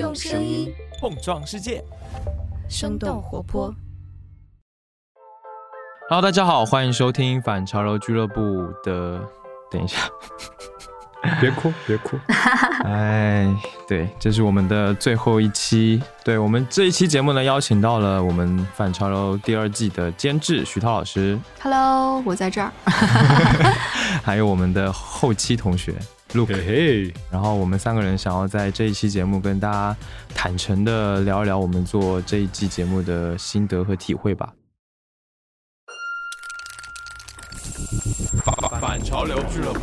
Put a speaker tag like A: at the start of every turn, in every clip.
A: 用声音
B: 碰撞世界，
A: 生动活泼。
B: Hello，大家好，欢迎收听反潮流俱乐部的。等一下，
C: 别哭，别哭。
B: 哎，对，这是我们的最后一期。对我们这一期节目呢，邀请到了我们反潮流第二季的监制徐涛老师
A: ，Hello，我在这儿。
B: 还有我们的后期同学 Luke。
C: 嘿嘿，
B: 然后我们三个人想要在这一期节目跟大家坦诚的聊一聊我们做这一季节目的心得和体会吧。反潮流俱乐部。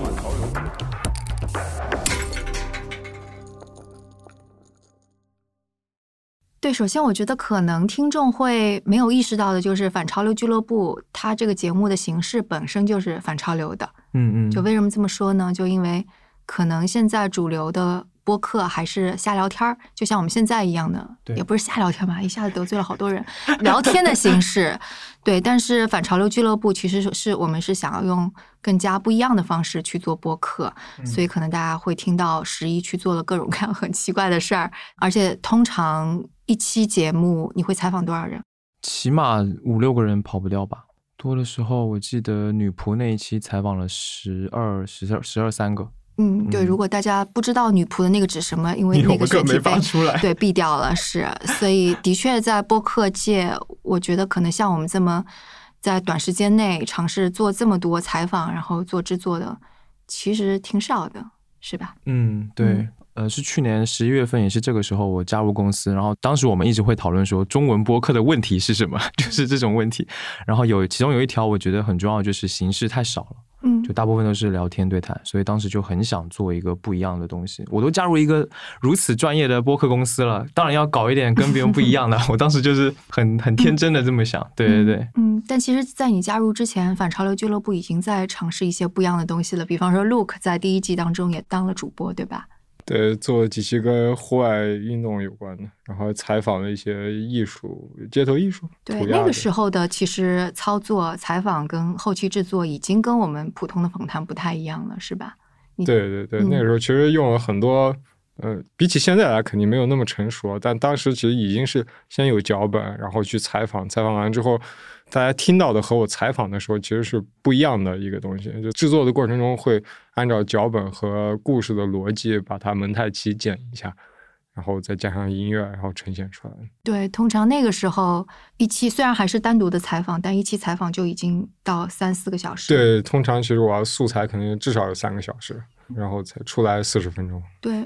A: 对，首先我觉得可能听众会没有意识到的就是反潮流俱乐部，它这个节目的形式本身就是反潮流的。
B: 嗯嗯，
A: 就为什么这么说呢？就因为可能现在主流的播客还是瞎聊天儿，就像我们现在一样的，
B: 对
A: 也不是瞎聊天吧，一下子得罪了好多人，聊天的形式。对，但是反潮流俱乐部其实是是我们是想要用更加不一样的方式去做播客，所以可能大家会听到十一去做了各种各样很奇怪的事儿，而且通常一期节目你会采访多少人？
B: 起码五六个人跑不掉吧。多的时候，我记得女仆那一期采访了十二、十二、十二三个，
A: 嗯，对，
B: 嗯
A: 如果大家不知道女仆的那个指什么，因为那个选题被
B: 出来。
A: 对，毙掉了，是，所以的确在播客界，我觉得可能像我们这么在短时间内尝试做这么多采访，然后做制作的，其实挺少的，是吧？
B: 嗯，对。
A: 嗯
B: 呃，是去年十一月份，也是这个时候我加入公司，然后当时我们一直会讨论说中文播客的问题是什么，就是这种问题。然后有其中有一条我觉得很重要，就是形式太少了。
A: 嗯
B: 就大部分都是聊天对谈，所以当时就很想做一个不一样的东西。我都加入一个如此专业的播客公司了，当然要搞一点跟别人不一样的。我当时就是很很天真的这么想，对对对，
A: 嗯，但其实，在你加入之前，反潮流俱乐部已经在尝试一些不一样的东西了。比方说 Look 在第一季当中也当了主播，对吧？
C: 对，做几期跟户外运动有关的，然后采访了一些艺术、街头艺术。
A: 对，那个时候的其实操作、采访跟后期制作已经跟我们普通的访谈不太一样了，是吧？
C: 对对对，
A: 嗯
C: 那个时候其实用了很多，呃，比起现在来肯定没有那么成熟，但当时其实已经是先有脚本，然后去采访，采访完之后，大家听到的和我采访的时候其实是不一样的一个东西。就制作的过程中会按照脚本和故事的逻辑把它蒙太奇剪一下，然后再加上音乐，然后呈现出来。
A: 对，通常那个时候一期虽然还是单独的采访，但一期采访就已经到三四个小时。
C: 对，通常其实我要素材肯定至少有三个小时，然后才出来四十分钟。
A: 对，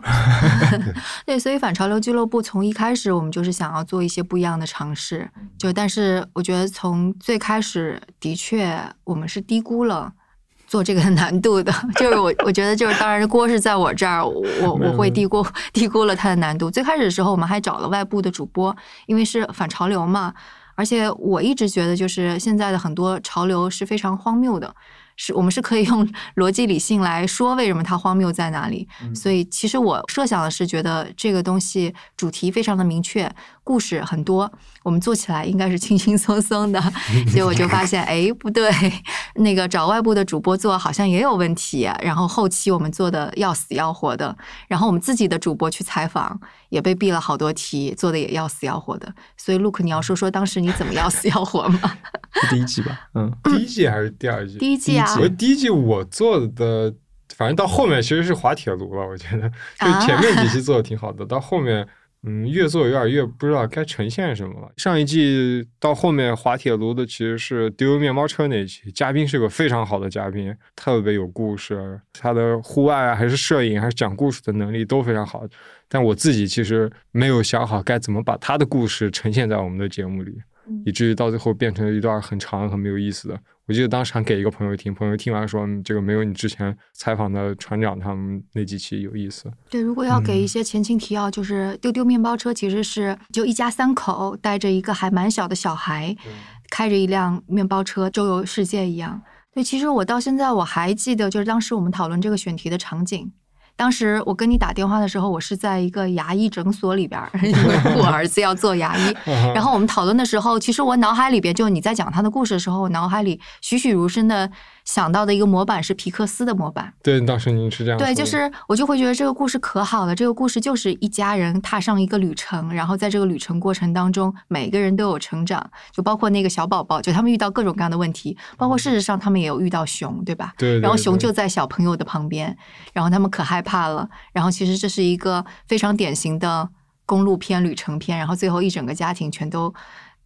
A: 对，所以反潮流俱乐部从一开始我们就是想要做一些不一样的尝试，就但是我觉得从最开始的确我们是低估了。做这个难度的，就是我，我觉得就是，当然锅是在我这儿，我我会低估低估了它的难度。最开始的时候，我们还找了外部的主播，因为是反潮流嘛，而且我一直觉得，就是现在的很多潮流是非常荒谬的，是我们是可以用 逻辑理性来说为什么它荒谬在哪里。所以其实我设想的是，觉得这个东西主题非常的明确，故事很多，我们做起来应该是轻轻松松的。结果就发现，哎，不对，那个找外部的主播做好像也有问题。然后后期我们做的要死要活的，然后我们自己的主播去采访也被毙了好多题，做的也要死要活的。所以 Look，你要说说当时你怎么要死要活吗？
B: 第一季吧，嗯，
C: 第一季还是第二季？
A: 第一季啊
C: 我第一季我做的，反正到后面其实是滑铁卢了。我觉得，就前面几期做的挺好的，到后面，嗯，越做有点越不知道该呈现什么了。上一季到后面滑铁卢的其实是丢面包车那一期，嘉宾是个非常好的嘉宾，特别有故事，他的户外啊还是摄影还是讲故事的能力都非常好。但我自己其实没有想好该怎么把他的故事呈现在我们的节目里。以至于到最后变成了一段很长很没有意思的。我记得当时还给一个朋友听，朋友听完说嗯这个没有你之前采访的船长他们那几期有意思。
A: 对，如果要给一些前情提要，就是丢丢面包车其实是就一家三口带着一个还蛮小的小孩，开着一辆面包车周游世界一样。对，其实我到现在我还记得，就是当时我们讨论这个选题的场景。当时我跟你打电话的时候，我是在一个牙医诊所里边儿，我儿子要做牙医。然后我们讨论的时候，其实我脑海里边就你在讲他的故事的时候，我脑海里栩栩如生的想到的一个模板是皮克斯的模板。
C: 对，当时您是这样
A: 对，就是我就会觉得这个故事可好了。这个故事就是一家人踏上一个旅程，然后在这个旅程过程当中，每个人都有成长，就包括那个小宝宝，就他们遇到各种各样的问题，包括事实上他们也有遇到熊，对吧？
C: 对，对
A: 然后熊就在小朋友的旁边，然后他们可害怕了。然后其实这是一个非常典型的公路片、旅程片，然后最后一整个家庭全都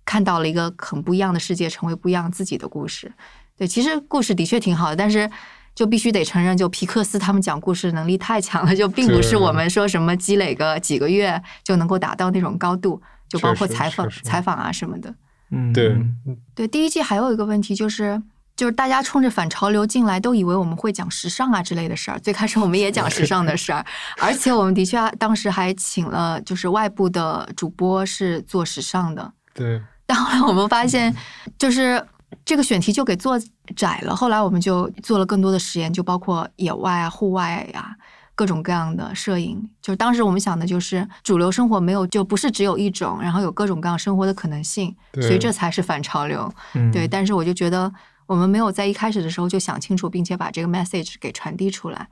A: 看到了一个很不一样的世界，成为不一样自己的故事。对，其实故事的确挺好的，但是就必须得承认，就皮克斯他们讲故事能力太强了，就并不是我们说什么积累个几个月就能够达到那种高度，就包括采访采访啊什么的。
B: 嗯，
C: 对
B: 嗯
A: 对，第一季还有一个问题就是，就是大家冲着反潮流进来，都以为我们会讲时尚啊之类的事儿。最开始我们也讲时尚的事儿，而且我们的确当时还请了就是外部的主播是做时尚的。
C: 对
A: 但后来我们发现，就是这个选题就给做窄了。后来我们就做了更多的实验，就包括野外啊、户外呀、各种各样的摄影。就是当时我们想的就是，主流生活没有就不是只有一种，然后有各种各样生活的可能性，所以这才是反潮流。
B: 嗯
A: 对，但是我就觉得我们没有在一开始的时候就想清楚，并且把这个 message 给传递出来。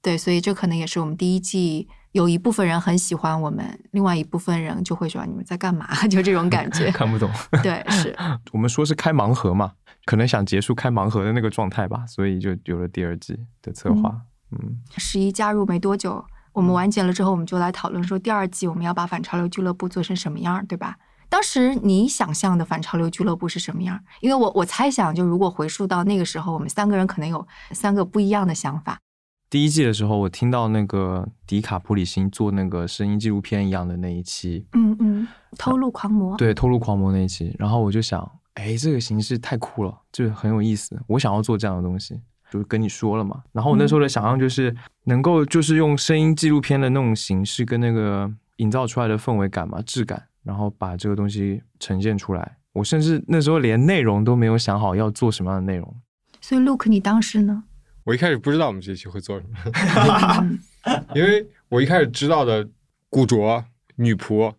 A: 对，所以这可能也是我们第一季有一部分人很喜欢我们，另外一部分人就会说你们在干嘛？就这种感觉。
B: 看不懂。
A: 对，是。
B: 我们说是开盲盒嘛，可能想结束开盲盒的那个状态吧，所以就有了第二季的策划。嗯
A: 十一加入没多久，我们完结了之后，我们就来讨论说第二季我们要把反潮流俱乐部做成什么样儿，对吧？当时你想象的反潮流俱乐部是什么样儿？因为我我猜想，就如果回溯到那个时候，我们三个人可能有三个不一样的想法。
B: 第一季的时候，我听到那个迪卡普里辛做那个声音纪录片一样的那一期，
A: 嗯嗯，偷录狂魔。
B: 对《偷录狂魔》那一期，然后我就想，哎，这个形式太酷了，就很有意思，我想要做这样的东西，就跟你说了嘛。然后我那时候的想象就是能够就是用声音纪录片的那种形式跟那个营造出来的氛围感嘛、质感，然后把这个东西呈现出来。我甚至那时候连内容都没有想好要做什么样的内容。
A: 所以 Look，你当时呢？
C: 我一开始不知道我们这期会做什么，
A: 嗯
C: 因为我一开始知道的古着、女仆、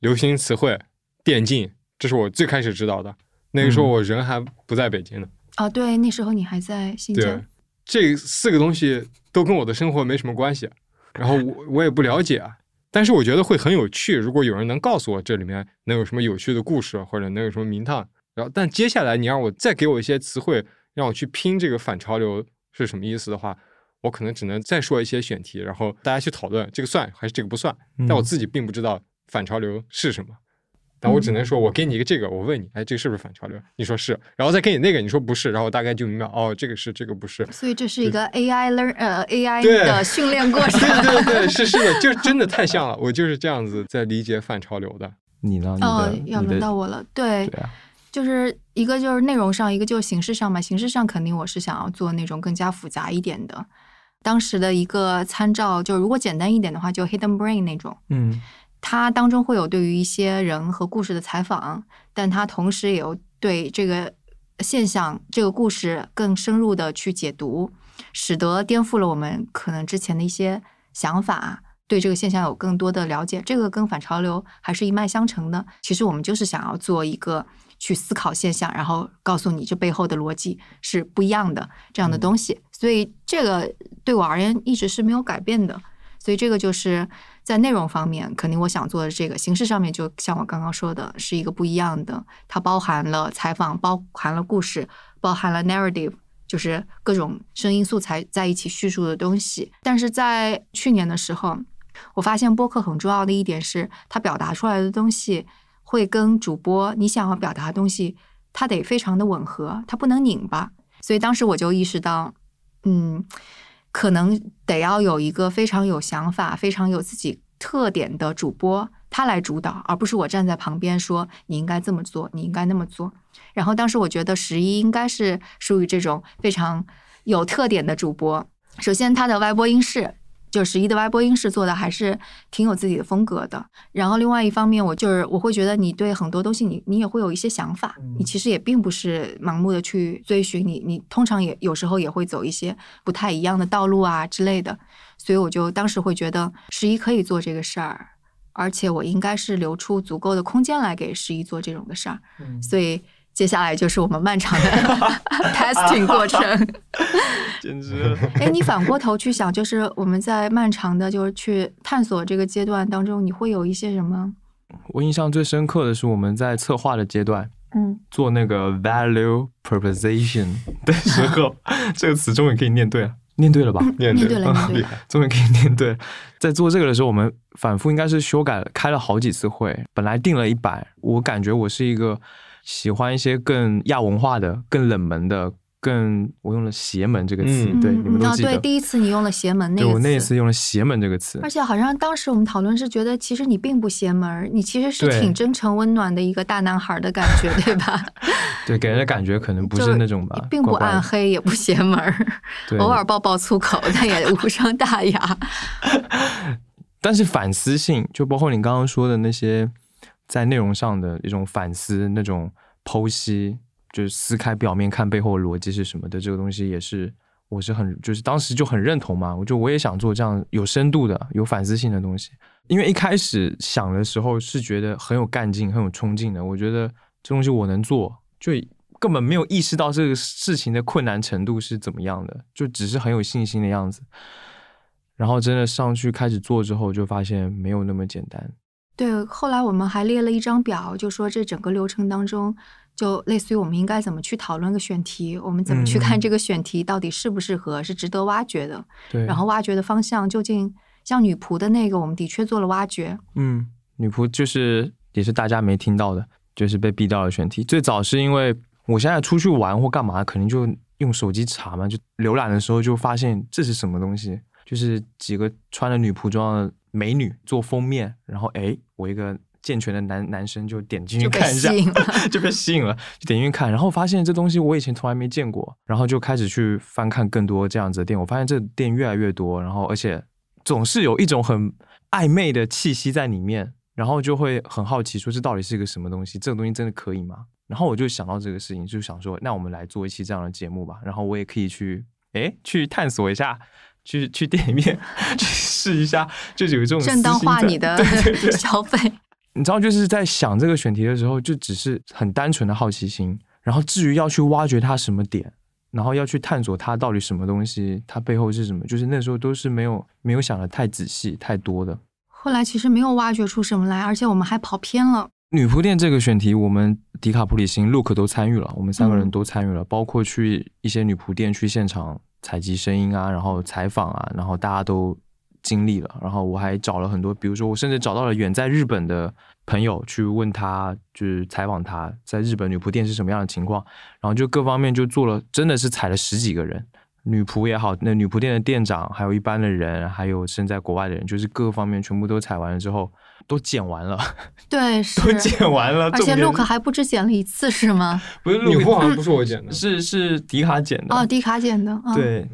C: 流行词汇、电竞，这是我最开始知道的。那个时候
B: 嗯
C: 我人还不在北京呢，
A: 哦，对，那时候你还在新
C: 对
A: 疆。，
C: 这四个东西都跟我的生活没什么关系，然后我我也不了解，啊但是我觉得会很有趣。如果有人能告诉我这里面能有什么有趣的故事，或者能有什么名堂，然后但接下来你让我再给我一些词汇，让我去拼这个反潮流是什么意思的话，我可能只能再说一些选题，然后大家去讨论这个算还是这个不算。但我
B: 嗯
C: 自己并不知道反潮流是什么，但我只能说我给你一个这个，我问你，哎，这个是不是反潮流？你说是，然后再给你那个，你说不是，然后我大概就明白，哦，这个是，这个不是。
A: 所以这是一个 AI learn 呃 AI 的训练过程。
C: 对对对，是是的，就真的太像了，我就是这样子在理解反潮流的。
B: 你呢？你
A: 哦，要轮到我了。对，
B: 对啊，
A: 就是一个就是内容上，一个就是形式上嘛。形式上肯定我是想要做那种更加复杂一点的。当时的一个参照，就如果简单一点的话，就 Hidden Brain 那种，
B: 嗯
A: 它当中会有对于一些人和故事的采访，但它同时也有对这个现象、这个故事更深入的去解读，使得颠覆了我们可能之前的一些想法，对这个现象有更多的了解。这个跟反潮流还是一脉相承的。其实我们就是想要做一个去思考现象，然后告诉你这背后的逻辑是不一样的这样的东西。所以这个对我而言一直是没有改变的。所以这个就是在内容方面，肯定我想做的这个形式上面，就像我刚刚说的，是一个不一样的。它包含了采访，包含了故事，包含了 narrative，就是各种声音素材在一起叙述的东西。但是在去年的时候，我发现播客很重要的一点是，它表达出来的东西会跟主播你想要表达的东西，它得非常的吻合，它不能拧巴。所以当时我就意识到，嗯。可能得要有一个非常有想法、非常有自己特点的主播，他来主导，而不是我站在旁边说你应该这么做，你应该那么做。然后当时我觉得十一应该是属于这种非常有特点的主播。首先，他的外播音室。就十一的歪播音室做的还是挺有自己的风格的，然后另外一方面，我就是我会觉得你对很多东西你你也会有一些想法，你其实也并不是盲目的去追寻你，你通常也有时候也会走一些不太一样的道路啊之类的，所以我就当时会觉得十一可以做这个事儿，而且我应该是留出足够的空间来给十一做这种的事儿，所以接下来就是我们漫长的 testing 过程。
B: 简直！
A: 哎，你反过头去想，就是我们在漫长的，就是去探索这个阶段当中，你会有一些什么？
B: 我印象最深刻的是我们在策划的阶段，
A: 嗯，
B: 做那个 value proposition 的时候，这个词终于可以念对了，念对了吧？
C: 念
A: 对了，念对了，
B: 终于可以念对了。在做这个的时候，我们反复应该是修改了，开了好几次会。本来定了一百，我感觉我是一个喜欢一些更亚文化的、更冷门的。更我用了“邪门”这个词，对你们都记得。
A: 对，第一次你用了“邪门”那个词，
B: 我那一次用了“邪门”这个词。
A: 而且好像当时我们讨论是觉得，其实你并不邪门，你其实是挺真诚温暖的一个大男孩的感觉，对吧？
B: 对，给人的感觉可能不是那种吧，
A: 并不暗黑，也不邪门，偶尔爆爆粗口，但也无伤大雅。
B: 但是反思性，就包括你刚刚说的那些在内容上的一种反思，那种剖析。就是撕开表面看背后的逻辑是什么的，这个东西也是我是很就是当时就很认同嘛。我就我也想做这样有深度的、有反思性的东西。因为一开始想的时候是觉得很有干劲、很有冲劲的。我觉得这东西我能做，就根本没有意识到这个事情的困难程度是怎么样的，就只是很有信心的样子。然后真的上去开始做之后，就发现没有那么简单。
A: 对，后来我们还列了一张表，就说这整个流程当中。就类似于我们应该怎么去讨论个选题，我们怎么去看这个选题到底适不适合，是值得挖掘的。
B: 对，
A: 然后挖掘的方向究竟像女仆的那个，我们的确做了挖掘。
B: 嗯，女仆就是也是大家没听到的，就是被毙掉的选题。最早是因为我现在出去玩或干嘛，可能就用手机查嘛，就浏览的时候就发现这是什么东西，就是几个穿着女仆装的美女做封面，然后哎，我一个。健全的男男生就点进去看一下，就被吸引了，就点进去看，然后发现这东西我以前从来没见过，然后就开始去翻看更多这样子的店。我发现这店越来越多，然后而且总是有一种很暧昧的气息在里面，然后就会很好奇，说这到底是一个什么东西？这个东西真的可以吗？然后我就想到这个事情，就想说，那我们来做一期这样的节目吧。然后我也可以去，哎，去探索一下，去去店里面去试一下，就有这种
A: 正当化你的 消费。
B: 你知道，就是在想这个选题的时候，就只是很单纯的好奇心。然后至于要去挖掘它什么点，然后要去探索它到底什么东西，它背后是什么，就是那时候都是没有没有想的太仔细、太多的。
A: 后来其实没有挖掘出什么来，而且我们还跑偏了。
B: 女仆店这个选题，我们迪卡普里辛、Look 都参与了，我们三个人都参与了，包括去一些女仆店去现场采集声音啊，然后采访啊，然后大家都。经历了，然后我还找了很多，比如说我甚至找到了远在日本的朋友去问他，就是采访他在日本女仆店是什么样的情况，然后就各方面就做了，真的是采了十几个人，女仆也好，那女仆店的店长，还有一般的人，还有身在国外的人，就是各方面全部都采完了之后，都剪完了，
A: 对，是。
B: 都剪完了，
A: 而且 Look 还不止剪了一次是吗？
B: 不是，
C: 女仆好像不是我剪的，
B: 是是迪卡剪的，
A: 哦，迪卡剪的，
B: 对。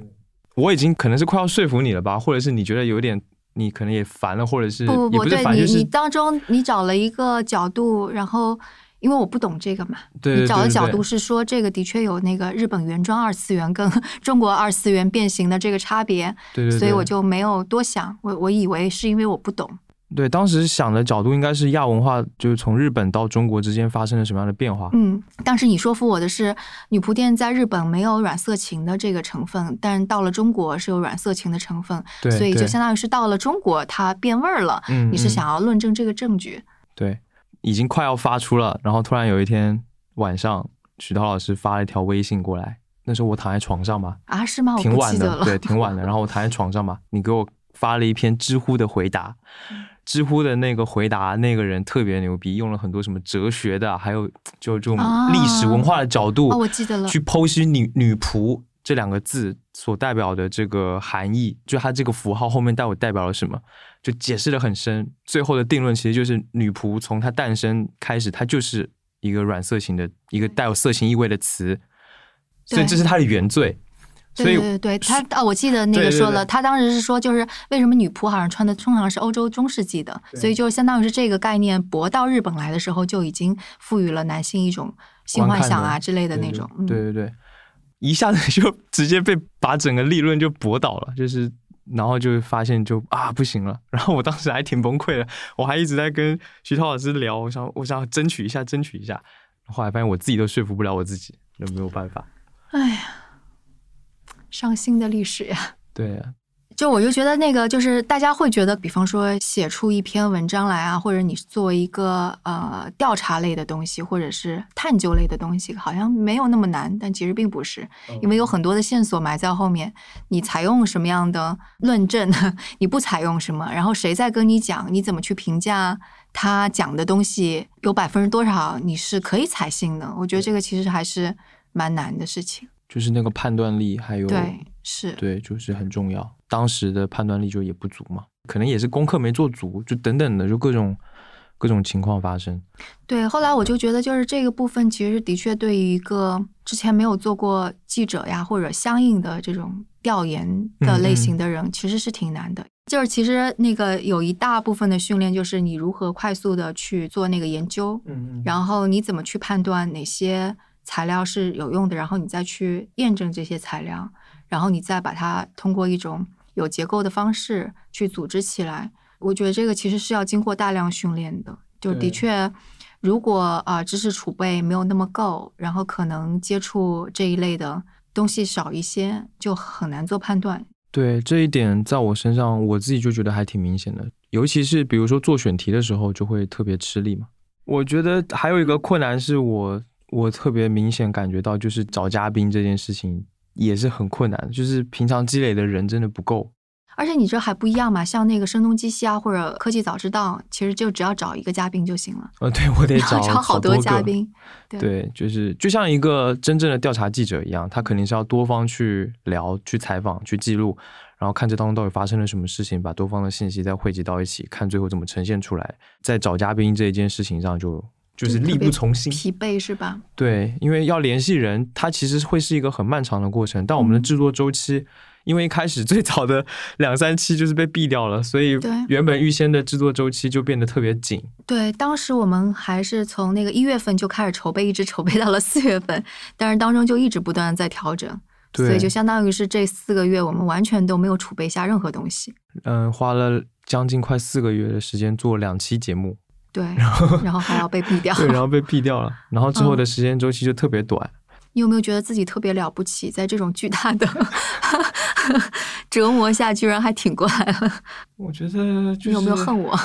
B: 我已经可能是快要说服你了吧，或者是你觉得有点，你可能也烦了，或者是
A: 不不不，
B: 对
A: 你你当中你找了一个角度，然后因为我不懂这个嘛，
B: 你
A: 找的角度是说这个的确有那个日本原装二次元跟 中国二次元变形的这个差别，
B: 对对，
A: 所以我就没有多想，我我以为是因为我不懂。
B: 对，当时想的角度应该是亚文化，就是从日本到中国之间发生了什么样的变化。
A: 嗯，当时你说服我的是女仆店在日本没有软色情的这个成分，但到了中国是有软色情的成分，
B: 对，
A: 所以就相当于是到了中国它变味儿了。嗯，你是想要论证这个证据？
B: 对，已经快要发出了，然后突然有一天晚上，许涛老师发了一条微信过来，那时候我躺在床上嘛，
A: 啊，是吗？
B: 挺晚
A: 的，
B: 对，挺晚的，然后我躺在床上嘛，你给我发了一篇知乎的回答。知乎的那个回答，那个人特别牛逼，用了很多什么哲学的，还有就这种历史文化的角度，
A: 我记得了，
B: 去剖析“女女仆”这两个字所代表的这个含义，就它这个符号后面到底代表了什么，就解释的很深。最后的定论其实就是“女仆”从它诞生开始，它就是一个软色情的一个带有色情意味的词，所以这是它的原罪。
A: 对对对，他啊，我记得那个说了，他当时是说，就是为什么女仆好像穿的通常是欧洲中世纪的，所以就相当于是这个概念博到日本来的时候，就已经赋予了男性一种性幻想啊之类的那种。
B: 对对对，一下子就 直接被把整个立论就驳倒了，就是然后就发现就啊不行了，然后我当时还挺崩溃的，我还一直在跟徐涛老师聊，我想我想争取一下，争取一下。后来发现我自己都说服不了我自己，那没有办法。
A: 哎呀，伤心的历史呀！
B: 对呀，
A: 就我就觉得那个就是大家会觉得，比方说写出一篇文章来啊，或者你作为一个呃调查类的东西，或者是探究类的东西，好像没有那么难，但其实并不是，因为有很多的线索埋在后面。你采用什么样的论证，你不采用什么，然后谁在跟你讲，你怎么去评价他讲的东西，有百分之多少你是可以采信的？我觉得这个其实还是蛮难的事情。
B: 就是那个判断力，还有
A: 对是，
B: 对，就是很重要。当时的判断力就也不足嘛，可能也是功课没做足，就等等的，就各种各种情况发生。
A: 对，后来我就觉得，就是这个部分其实的确对于一个之前没有做过记者呀，或者相应的这种调研的类型的人，其实是挺难的。就是其实那个有一大部分的训练，就是你如何快速的去做那个研究，
B: 嗯
A: 然后你怎么去判断哪些。材料是有用的，然后你再去验证这些材料，然后你再把它通过一种有结构的方式去组织起来。我觉得这个其实是要经过大量训练的。就的确，如果啊知识储备没有那么够，然后可能接触这一类的东西少一些，就很难做判断。
B: 对这一点，在我身上，我自己就觉得还挺明显的。尤其是比如说做选题的时候，就会特别吃力嘛。我觉得还有一个困难是我。我特别明显感觉到，就是找嘉宾这件事情也是很困难，就是平常积累的人真的不够。
A: 而且你这还不一样嘛，像那个声东击西啊，或者科技早知道，其实就只要找一个嘉宾就行了。
B: 呃，对我得找
A: 好
B: 多
A: 嘉宾。
B: 对，就是就像一个真正的调查记者一样，他肯定是要多方去聊、去采访、去记录，然后看这当中到底发生了什么事情，把多方的信息再汇集到一起，看最后怎么呈现出来。在找嘉宾这一件事情上就。就是力不从心，
A: 疲惫是吧？
B: 对，因为要联系人，它其实会是一个很漫长的过程。但我们的制作周期，因为一开始最早的 两三期就是被毙掉了，所以原本预先的制作周期就变得特别紧。
A: 对，当时我们还是从那个一月份就开始筹备，一直筹备到了四月份，但是当中就一直不断的在调整，所以就相当于是这四个月我们完全都没有储备下任何东西。
B: 嗯，花了将近快四个月的时间做两期节目。
A: 对，然后 然后还要被毙掉，
B: 对，然后被毙掉了，然后之后的时间周期就特别短。
A: 你有没有觉得自己特别了不起，在这种巨大的折磨下，居然还挺过来了？
B: 我觉得，你
A: 有没有恨我？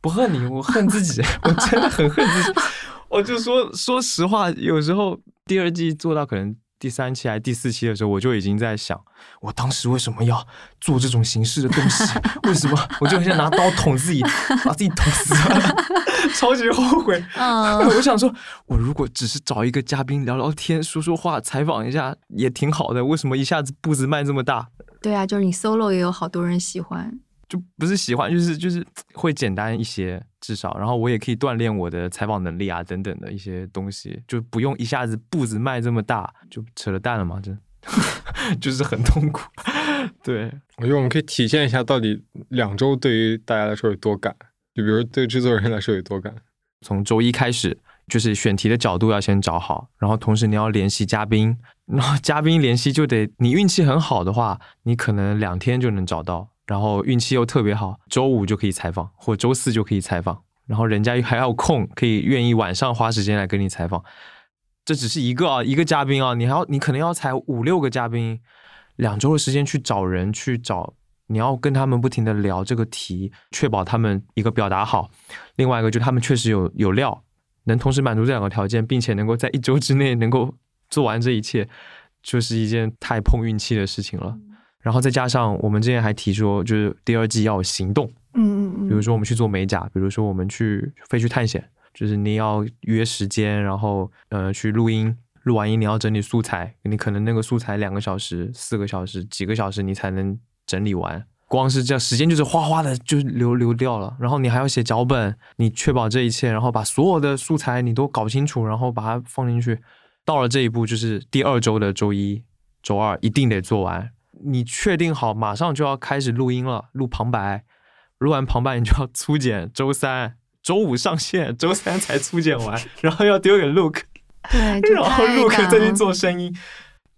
B: 不恨你，我恨自己，我真的很恨自己。我就说，说实话，有时候第二季做到可能。第三期还是第四期的时候，我就已经在想，我当时为什么要做这种形式的东西？为什么我就很想拿刀捅自己，把自己捅死？超级后悔。我想说，我如果只是找一个嘉宾聊聊天、说说话、采访一下，也挺好的。为什么一下子步子迈这么大？
A: 对啊，就是你 solo 也有好多人喜欢。
B: 就不是喜欢，就是就是会简单一些，至少，然后我也可以锻炼我的采访能力啊，等等的一些东西，就不用一下子步子迈这么大，就扯了蛋了嘛，这 就是很痛苦。对，
C: 我觉得我们可以体现一下，到底两周对于大家来说有多赶，就比如对制作人来说有多赶。
B: 从周一开始，就是选题的角度要先找好，然后同时你要联系嘉宾，然后嘉宾联系就得你运气很好的话，你可能两天就能找到。然后运气又特别好，周五就可以采访，或周四就可以采访。然后人家还要空，可以愿意晚上花时间来跟你采访。这只是一个啊，一个嘉宾啊，你还要你可能要采五六个嘉宾，两周的时间去找人去找，你要跟他们不停的聊这个题，确保他们一个表达好，另外一个就他们确实有有料，能同时满足这两个条件，并且能够在一周之内能够做完这一切，就是一件太碰运气的事情了。然后再加上我们之前还提说，就是第二季要有行动，
A: 嗯嗯嗯，
B: 比如说我们去做美甲，比如说我们去飞去探险，就是你要约时间，然后呃去录音，录完音你要整理素材，你可能那个素材两个小时、四个小时、几个小时你才能整理完，光是这样时间就是哗哗的就流流掉了。然后你还要写脚本，你确保这一切，然后把所有的素材你都搞清楚，然后把它放进去。到了这一步，就是第二周的周一、周二一定得做完。你确定好马上就要开始录音了，录旁白，录完旁白你就要粗剪，周三、周五上线，周三才粗剪完，然后要丢给 Look，
A: 对，
B: 然后 Look 再去做声音，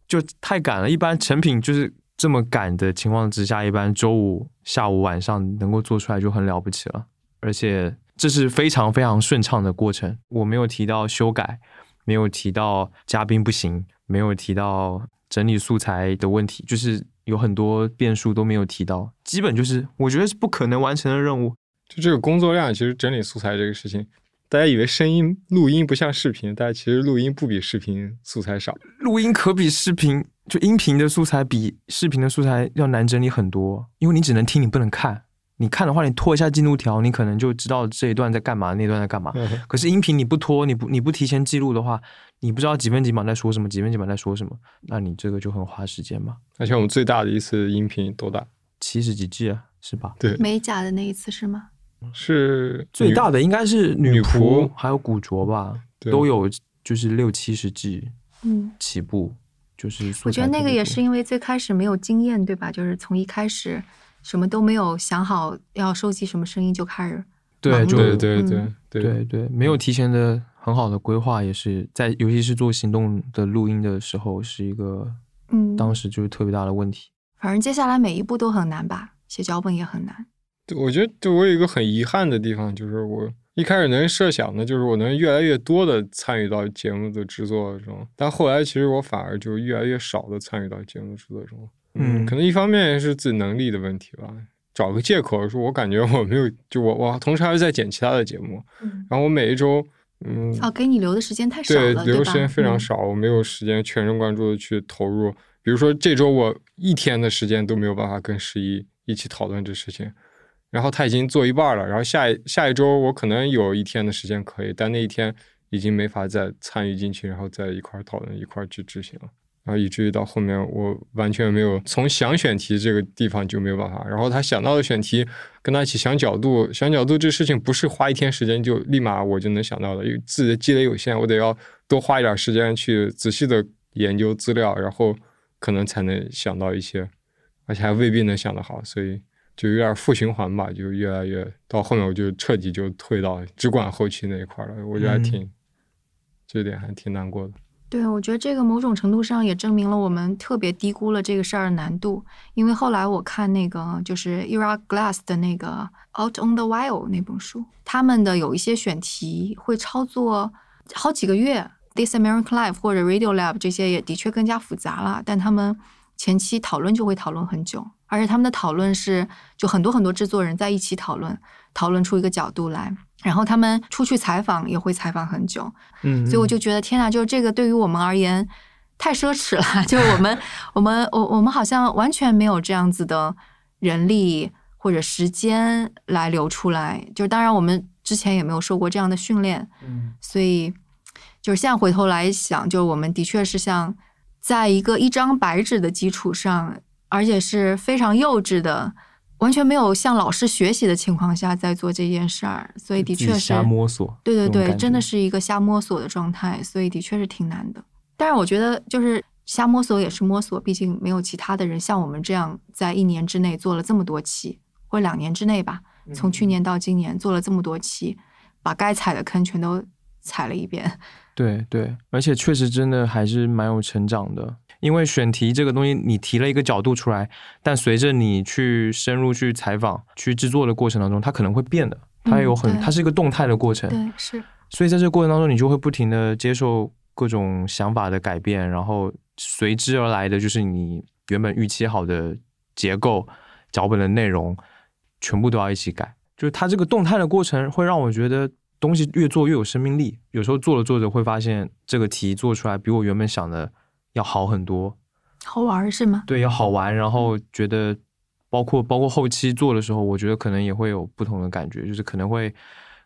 B: 就太赶了。一般成品就是这么赶的情况之下，一般周五下午晚上能够做出来就很了不起了，而且这是非常非常顺畅的过程。我没有提到修改，没有提到嘉宾不行，没有提到整理素材的问题，就是有很多变数都没有提到，基本就是我觉得是不可能完成的任务。
C: 就这个工作量，其实整理素材这个事情，大家以为声音录音不像视频，但其实录音不比视频素材少。
B: 录音可比视频，就音频的素材比视频的素材要难整理很多，因为你只能听，你不能看。你看的话，你拖一下进度条，你可能就知道这一段在干嘛，那段在干嘛。可是音频你不拖，你不你不提前记录的话，你不知道几分几秒在说什么，几分几秒在说什么，那你这个就很花时间嘛。
C: 而且我们最大的一次音频多大？
B: 七十几 G 啊，是吧？
C: 对，
A: 美甲的那一次是吗？
C: 是
B: 最大的应该是女
C: 仆
B: 还有古着吧，都有就是六七十 G
A: 嗯，
B: 起步，就是
A: 我觉得那个也是因为最开始没有经验，对吧？就是从一开始什么都没有想好要收集什么声音就开始
B: 对，就
C: 对对对
A: 嗯
C: 对
B: 对对，没有提前的很好的规划，也是在尤其是做行动的录音的时候，是一个
A: 嗯，
B: 当时就是特别大的问题。
A: 反正接下来每一步都很难吧，写脚本也很难。
C: 对，我觉得对我有一个很遗憾的地方，就是我一开始能设想的，就是我能越来越多的参与到节目的制作中，但后来其实我反而就越来越少的参与到节目制作中。
B: 嗯
C: 可能一方面是自己能力的问题吧，找个借口说我感觉我没有，就我我同时还是在剪其他的节目，
A: 嗯，
C: 然后我每一周，嗯，
A: 哦，给你留的时间太少
C: 对，
A: 了，对
C: 留时间非常
A: 嗯
C: 少，我没有时间全神贯注的去投入。比如说这周我一天的时间都没有办法跟十一一起讨论这事情，然后他已经做一半了，然后下一下一周我可能有一天的时间可以，但那一天已经没法再参与进去，然后再一块儿讨论一块儿去执行了。然后以至于到后面我完全没有从想选题这个地方就没有办法，然后他想到的选题跟他一起想角度，想角度这事情不是花一天时间就立马我就能想到的，因为自己的积累有限，我得要多花一点时间去仔细的研究资料，然后可能才能想到一些，而且还未必能想得好，所以就有点负循环吧，就越来越到后面我就彻底就退到只管后期那一块儿了，我觉得还
B: 嗯
C: 挺、这点还挺难过的。
A: 对，我觉得这个某种程度上也证明了我们特别低估了这个事儿的难度。因为后来我看那个就是 Ira Glass 的那个《Out on the Wild》那本书，他们的有一些选题会操作好几个月，《This American Life》或者 Radio Lab 这些也的确更加复杂了，但他们前期讨论就会讨论很久，而且他们的讨论是就很多很多制作人在一起讨论，讨论出一个角度来。然后他们出去采访也会采访很久，
B: 嗯，
A: 所以我就觉得天呐，就是这个对于我们而言太奢侈了。就是我们我们我我们好像完全没有这样子的人力或者时间来留出来。就是当然我们之前也没有受过这样的训练，
B: 嗯
A: 所以就是现在回头来想，就是我们的确是像在一个一张白纸的基础上，而且是非常幼稚的。完全没有向老师学习的情况下在做这件事儿，所以的确是
B: 瞎摸索，
A: 对对对，真的是一个瞎摸索的状态，所以的确是挺难的。但是我觉得，就是瞎摸索也是摸索，毕竟没有其他的人像我们这样在一年之内做了这么多期，或者两年之内吧，从去年到今年做了这么多期，把该踩的坑全都踩了一遍。
B: 对对，而且确实真的还是蛮有成长的。因为选题这个东西，你提了一个角度出来，但随着你去深入去采访、去制作的过程当中，它可能会变的，它有很，
A: 对
B: 它是一个动态的过程。
A: 对，是，
B: 所以在这个过程当中，你就会不停的接受各种想法的改变，然后随之而来的就是你原本预期好的结构、脚本的内容，全部都要一起改。就是它这个动态的过程，会让我觉得东西越做越有生命力。有时候做着做着会发现，这个题做出来比我原本想的要好很多。
A: 好玩儿是吗？
B: 对，要好玩，然后觉得包括包括后期做的时候，我觉得可能也会有不同的感觉，就是可能会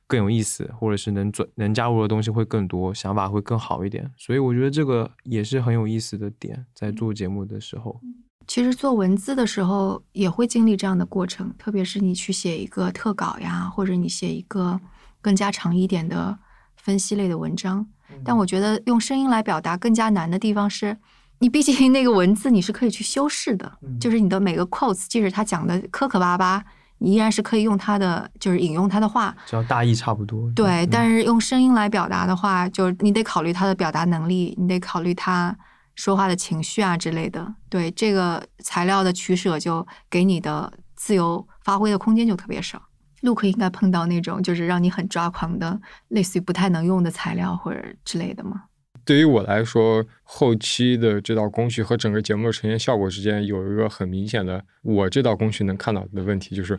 B: 更有意思，或者是能转能加入的东西会更多，想法会更好一点。所以我觉得这个也是很有意思的点，在做节目的时候。
A: 其实做文字的时候也会经历这样的过程，特别是你去写一个特稿呀，或者你写一个更加长一点的分析类的文章。但我觉得用声音来表达更加难的地方是，你毕竟那个文字你是可以去修饰的，就是你的每个 quotes，即使他讲的磕磕巴巴，你依然是可以用他的，就是引用他的话。
B: 只要大意差不多。
A: 对，
B: 嗯
A: 但是用声音来表达的话，就是你得考虑他的表达能力，你得考虑他说话的情绪啊之类的。对这个材料的取舍，就给你的自由发挥的空间就特别少。陆克应该碰到那种就是让你很抓狂的，类似于不太能用的材料或者之类的吗？
C: 对于我来说，后期的这道工序和整个节目的呈现效果之间有一个很明显的，我这道工序能看到的问题，就是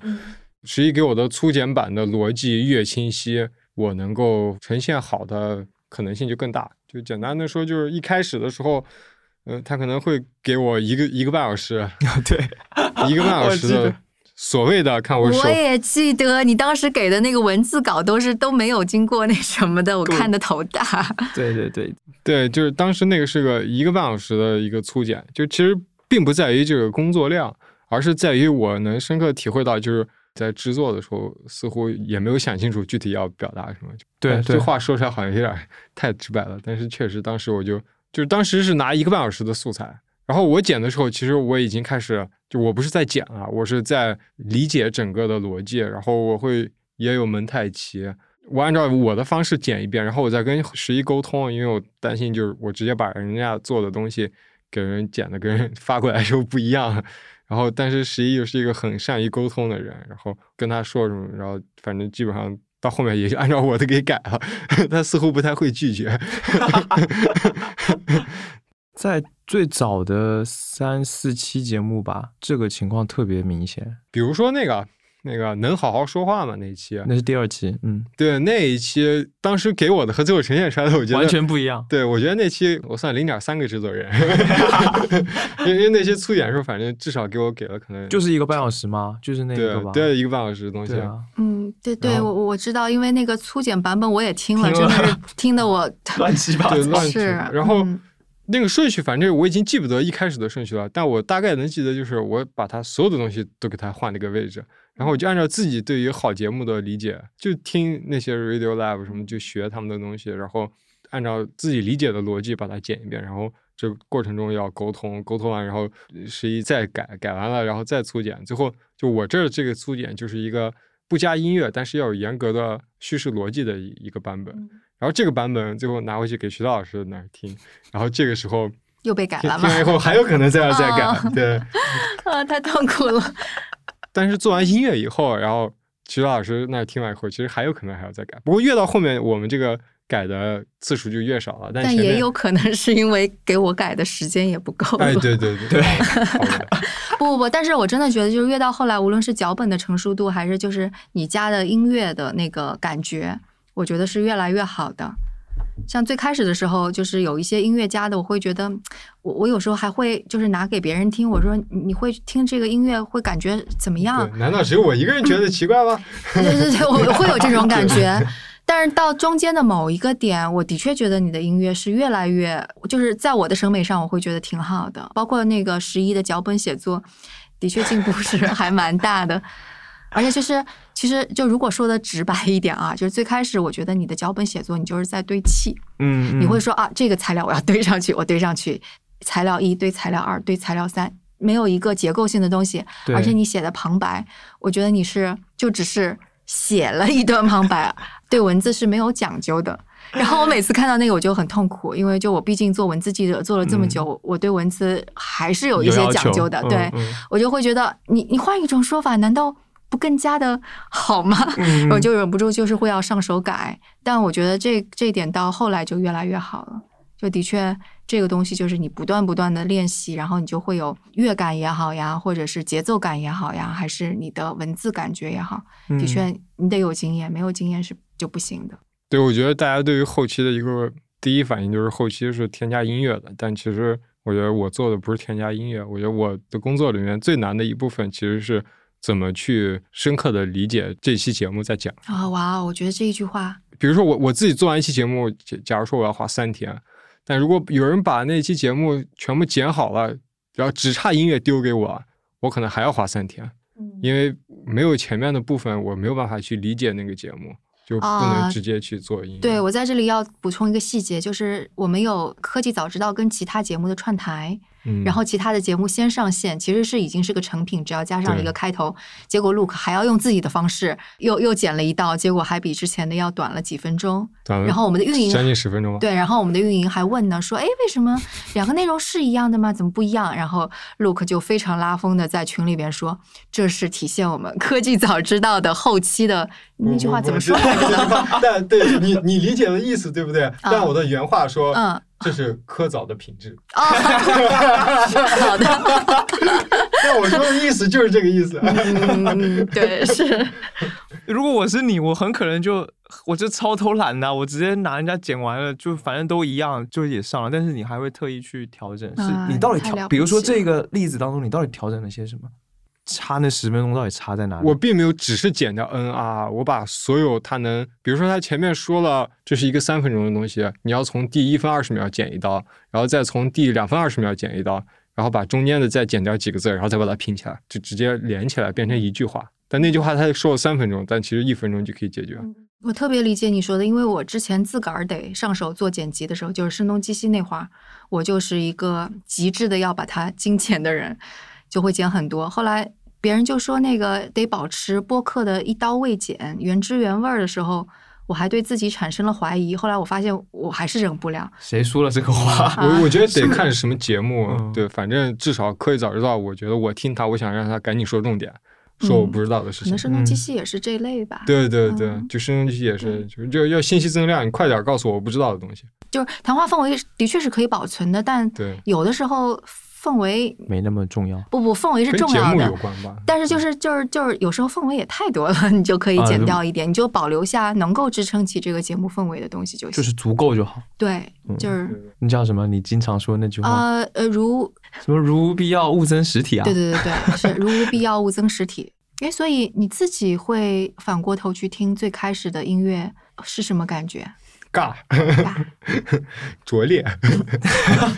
C: 十一给我的粗剪版的逻辑越清晰，我能够呈现好的可能性就更大。就简单的说，就是一开始的时候，嗯、他可能会给我一个一个半小时，
B: 对，
C: 一个半小时所谓的看我手。
A: 我也记得你当时给的那个文字稿都是都没有经过那什么的，我看的头大。
B: 对对 对，
C: 对，就是当时那个是个一个半小时的一个粗剪，就其实并不在于这个工作量，而是在于我能深刻体会到，就是在制作的时候似乎也没有想清楚具体要表达什么。
B: 对对
C: 这话说出来好像有点太直白了，但是确实当时我就就是当时是拿一个半小时的素材，然后我剪的时候，其实我已经开始就我不是在剪了，我是在理解整个的逻辑，然后我会也有蒙太奇。我按照我的方式剪一遍，然后我再跟十一沟通，因为我担心就是我直接把人家做的东西给人剪的跟人发过来就不一样。然后，但是十一又是一个很善于沟通的人，然后跟他说什么，然后反正基本上到后面也就按照我的给改了。他似乎不太会拒绝。
B: 在最早的三四期节目吧，这个情况特别明显。
C: 比如说那个那个能好好说话吗？那一期，
B: 那是第二期，嗯，
C: 对那一期，当时给我的和最后呈现出来的，我觉得
B: 完全不一样。
C: 对，我觉得那期我算零点三个制作人，因为那些粗剪的时候，反正至少给我给了可能
B: 就是一个半小时吗？就是那个吧？
C: 对对一个半小时的东西。
B: 啊，
A: 嗯，对对，我我知道，因为那个粗剪版本我也听了，
B: 听了
A: 真的是听得我
B: 乱七八糟。
C: 对乱
A: 是，
C: 然后
A: 嗯
C: 那个顺序，反正我已经记不得一开始的顺序了，但我大概能记得，就是我把它所有的东西都给它换了个位置，然后我就按照自己对于好节目的理解，就听那些 Radio Lab 什么，就学他们的东西，然后按照自己理解的逻辑把它剪一遍，然后这过程中要沟通，沟通完，然后十一再改，改完了，然后再粗剪，最后就我这儿这个粗剪就是一个不加音乐，但是要有严格的叙事逻辑的一一个版本。然后这个版本最后拿回去给徐涛老师那儿听，然后这个时候
A: 又被改了吗？
C: 听听完以后还有可能再要再改，
A: 啊
C: 对。
A: 啊，太痛苦了。
C: 但是做完音乐以后，然后徐涛老师那儿听完以后，其实还有可能还要再改。不过越到后面，我们这个改的次数就越少了。但
A: 但也有可能是因为给我改的时间也不够。
C: 哎，对对对 对，
A: 不不不，但是我真的觉得，就是越到后来，无论是脚本的成熟度，还是就是你加的音乐的那个感觉，我觉得是越来越好的。像最开始的时候，就是有一些音乐家的，我会觉得，我我有时候还会就是拿给别人听，我说你你会听这个音乐会感觉怎么样？
C: 难道只有我一个人觉得奇怪吗？
A: 对对对，我会有这种感 觉。但是到中间的某一个点，我的确觉得你的音乐是越来越，就是在我的审美上，我会觉得挺好的。包括那个十一的脚本写作，的确进步是 还蛮大的。而且就是，其实就如果说的直白一点啊，就是最开始我觉得你的脚本写作，你就是在堆砌，
B: 嗯，嗯。
A: 你会说啊，这个材料我要堆上去，我堆上去，材料一堆材料二堆材料三，没有一个结构性的东西，
B: 对
A: 而且你写的旁白，我觉得你是就只是写了一段旁白，对文字是没有讲究的。然后我每次看到那个我就很痛苦，因为就我毕竟做文字记者做了这么久，我对文字还是有一些讲究的，
B: 嗯
A: 对、
B: 嗯。
A: 我就会觉得你你换一种说法，难道不更加的好吗？
B: 嗯
A: 我就忍不住就是会要上手改，但我觉得这这一点到后来就越来越好了。就的确，这个东西就是你不断不断的练习，然后你就会有乐感也好呀，或者是节奏感也好呀，还是你的文字感觉也好，
B: 嗯
A: 的确你得有经验，没有经验是就不行的。
C: 对，我觉得大家对于后期的一个第一反应就是后期是添加音乐的，但其实我觉得我做的不是添加音乐，我觉得我的工作里面最难的一部分其实是怎么去深刻的理解这期节目在讲。
A: 啊、哇哦，我觉得这一句话，
C: 比如说我我自己做完一期节目，假假如说我要花三天，但如果有人把那期节目全部剪好了，然后只差音乐丢给我，我可能还要花三天，因为没有前面的部分，我没有办法去理解那个节目，就不能
A: 啊
C: 直接去做音乐。
A: 对我在这里要补充一个细节，就是我们有科技早知道跟其他节目的串台，
C: 嗯，
A: 然后其他的节目先上线，其实是已经是个成品，只要加上一个开头。结果 Look 还要用自己的方式又又剪了一道，结果还比之前的要短了几分钟。
C: 短
A: 然后我们的运营
C: 将近十分钟吧。
A: 对，然后我们的运营还问呢，说，哎，为什么两个内容是一样的吗？怎么不一样？然后 Look 就非常拉风的在群里边说，这是体现我们科技早知道的后期的那句话怎么说来着？
C: 但对你你理解的意思对不对？但我的原话说，
A: 嗯
C: 这是科藻的品质。
A: 哦，好的，
C: 那我说的意思就是这个意思。
A: 嗯，对，是。
B: 如果我是你，我很可能就我就超偷懒的，我直接拿人家剪完了，就反正都一样，就也上了。但是你还会特意去调整，是
A: 啊
B: 你到底调？比如说这个例子当中，你到底调整了些什么？差那十分钟到底差在哪里？
C: 我并没有只是减掉 N R，我把所有它能，比如说它前面说了这是一个三分钟的东西，你要从第一分二十秒剪一刀，然后再从第两分二十秒剪一刀，然后把中间的再剪掉几个字，然后再把它拼起来，就直接连起来变成一句话。但那句话他说了三分钟，但其实一分钟就可以解决。
A: 我特别理解你说的，因为我之前自个儿得上手做剪辑的时候，就是声东击西那会儿，我就是一个极致的要把它精简的人，就会减很多。后来别人就说那个得保持播客的一刀未剪、原汁原味儿的时候，我还对自己产生了怀疑。后来我发现我还是忍不了。
B: 谁说了这个话？
A: 啊
C: 我我觉得得看什么节目，
B: 嗯
C: 对，反正至少可以早知道，我觉得我听他，我想让他赶紧说重点，说我不知道的事情
A: 可能。声东击西也是这类吧。
C: 对对对，
A: 嗯
C: 就声东击西也是，就就要信息增量，你快点告诉我我不知道的东西。
A: 就是谈话氛围的确是可以保存的，但
C: 对，
A: 有的时候氛围
B: 没那么重要。
A: 不不氛围是重要的？但是就是就是就是有时候氛围也太多了，你就可以减掉一点，你就保留下能够支撑起这个节目氛围的东西就行。
B: 就是足够就好。
A: 对，
B: 嗯
A: 就是
C: 对
B: 那叫什么？你经常说那句话，
A: 呃呃，如
B: 什么如无必要勿增实体啊？
A: 对对对对，是如无必要勿增实体。哎，所以你自己会反过头去听最开始的音乐是什么感觉？
C: 尬
A: 尬
C: 拙劣，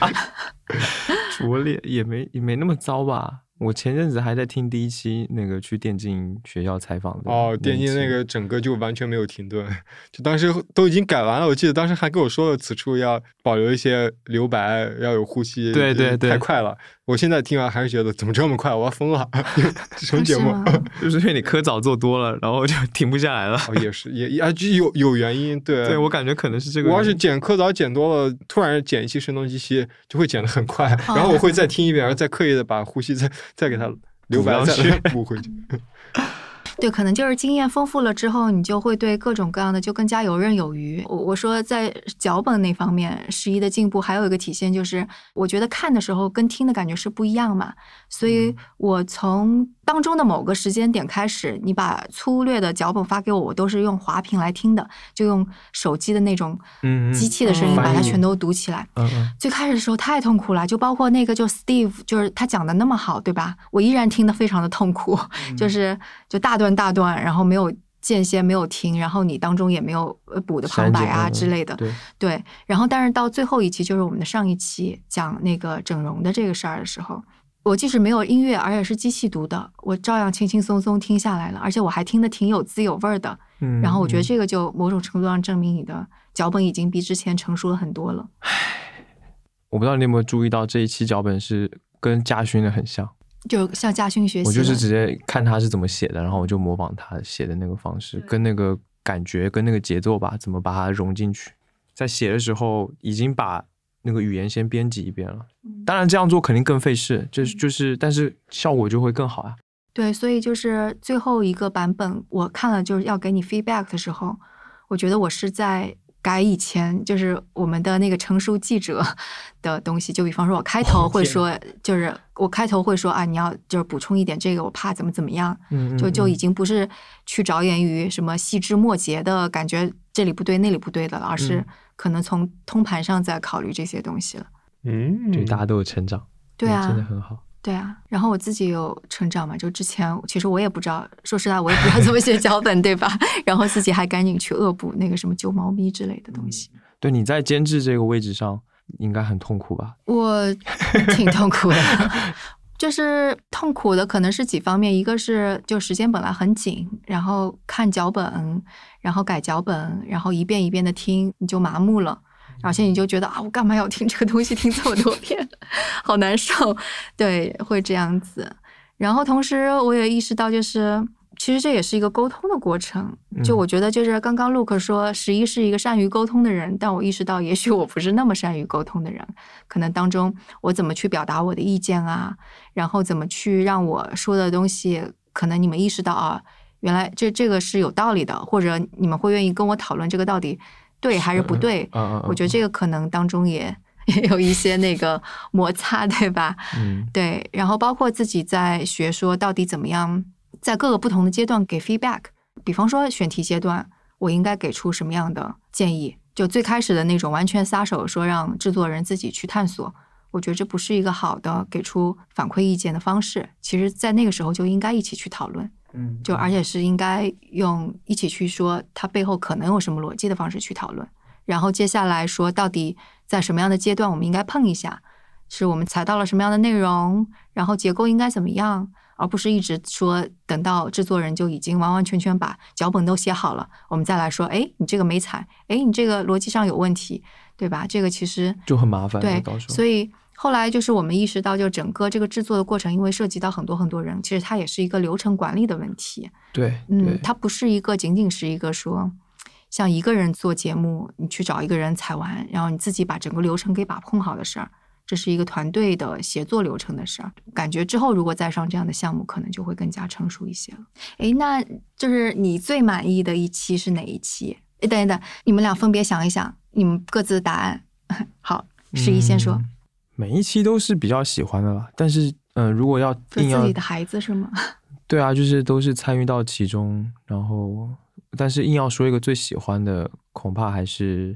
B: 拙劣也没也没那么糟吧。我前阵子还在听第一期那个去电竞学校采访的
C: 哦，电竞那个整个就完全没有停顿，就当时都已经改完了。我记得当时还跟我说了，此处要保留一些留白，要有呼吸。
B: 对对对
C: 太快了。我现在听完还是觉得怎么这么快，我要疯了。这什么节目？
B: 就是因为你科早做多了，然后就停不下来了。
C: 哦，也是，也也啊，就有有原因。对，
B: 对我感觉可能是这个
C: 我。要是剪科早剪多了，突然剪一期声东击西，就会剪得很快，
A: 哦
C: 然后我会再听一遍，然后再刻意的把呼吸再再给它留白，再
B: 补
C: 回去。
A: 对，可能就是经验丰富了之后，你就会对各种各样的就更加游刃有余。我我说在脚本那方面，十一的进步还有一个体现就是，我觉得看的时候跟听的感觉是不一样嘛。所以我从当中的某个时间点开始，你把粗略的脚本发给我，我都是用滑屏来听的，就用手机的那种机器的声音把它全都读起来。
B: 嗯嗯，
A: 最开始的时候太痛苦了，就包括那个就 Steve，就是他讲的那么好，对吧？我依然听得非常的痛苦，就是就大段大段，然后没有间歇，没有停，然后你当中也没有呃补的旁白啊之类的，
B: 对，
A: 对。然后但是到最后一期，就是我们的上一期讲那个整容的这个事儿的时候。我即使没有音乐，而且是机器读的，我照样轻轻松松听下来了，而且我还听得挺有滋有味儿的。
B: 嗯。
A: 然后我觉得
B: 嗯
A: 这个就某种程度上证明你的脚本已经比之前成熟了很多了。
B: 唉 我不知道你有没有注意到这一期脚本是跟嘉勋的很像，
A: 就向嘉勋学习。
B: 我就是直接看他是怎么写的，然后我就模仿他写的那个方式，跟那个感觉跟那个节奏吧，怎么把它融进去。在写的时候已经把那个语言先编辑一遍了，
A: 嗯。
B: 当然这样做肯定更费事，就是就是，但是效果就会更好啊。
A: 对，所以就是最后一个版本，我看了就是要给你 feedback 的时候，我觉得我是在改以前就是我们的那个成熟记者的东西，就比方说我开头会说，就是我开头会说啊，你要就是补充一点这个，我怕怎么怎么样，
B: 嗯，
A: 就就
B: 嗯。
A: 已经不是去着眼于什么细枝末节的感觉，这里不对那里不对的了，而是
B: 嗯
A: 可能从通盘上在考虑这些东西了。
C: 嗯，
B: 对大家都有成长，
A: 对啊，
B: 嗯真的很好。
A: 对啊，然后我自己有成长嘛，就之前其实我也不知道，说实话我也不知道 怎么写脚本，对吧？然后自己还赶紧去恶补那个什么救猫咪之类的东西，
B: 对，你在监制这个位置上应该很痛苦吧？
A: 我挺痛苦的。就是痛苦的可能是几方面，一个是就时间本来很紧，然后看脚本，然后改脚本，然后一遍一遍的听，你就麻木了。而且你就觉得啊，我干嘛要听这个东西听这么多遍，好难受，对，会这样子。然后同时我也意识到，就是其实这也是一个沟通的过程。就
B: 嗯
A: 我觉得，就是刚刚 Luke 说十一是一个善于沟通的人，但我意识到，也许我不是那么善于沟通的人。可能当中我怎么去表达我的意见啊，然后怎么去让我说的东西，可能你们意识到啊，原来这这个是有道理的，或者你们会愿意跟我讨论这个到底对还是不对。
B: 嗯嗯嗯，
A: 我觉得这个可能当中也也有一些那个摩擦，对吧？
B: 嗯
A: 对，然后包括自己在学说到底怎么样，在各个不同的阶段给 feedback。比方说选题阶段，我应该给出什么样的建议？就最开始的那种完全撒手，说让制作人自己去探索，我觉得这不是一个好的给出反馈意见的方式。其实，在那个时候就应该一起去讨论，
B: 嗯
A: 就而且是应该用一起去说它背后可能有什么逻辑的方式去讨论。然后接下来说，到底在什么样的阶段我们应该碰一下，是我们踩到了什么样的内容，然后结构应该怎么样，而不是一直说等到制作人就已经完完全全把脚本都写好了，我们再来说，哎，你这个没踩，哎，你这个逻辑上有问题，对吧？这个其实
B: 就很麻烦
A: 对所以后来就是我们意识到，就整个这个制作的过程，因为涉及到很多很多人，其实它也是一个流程管理的问题。
B: 对
A: 嗯，它不是一个仅仅是一个说，像一个人做节目，你去找一个人采完，然后你自己把整个流程给把控好的事儿，这是一个团队的协作流程的事儿。感觉之后如果再上这样的项目，可能就会更加成熟一些了。诶，那就是你最满意的一期是哪一期？诶，等一等，你们俩分别想一想，你们各自的答案。好，十一先说，
B: 嗯每一期都是比较喜欢的啦，但是嗯、呃如果要
A: 说
B: 硬要
A: 自己的孩子是吗？
B: 对啊，就是都是参与到其中，然后但是硬要说一个最喜欢的，恐怕还是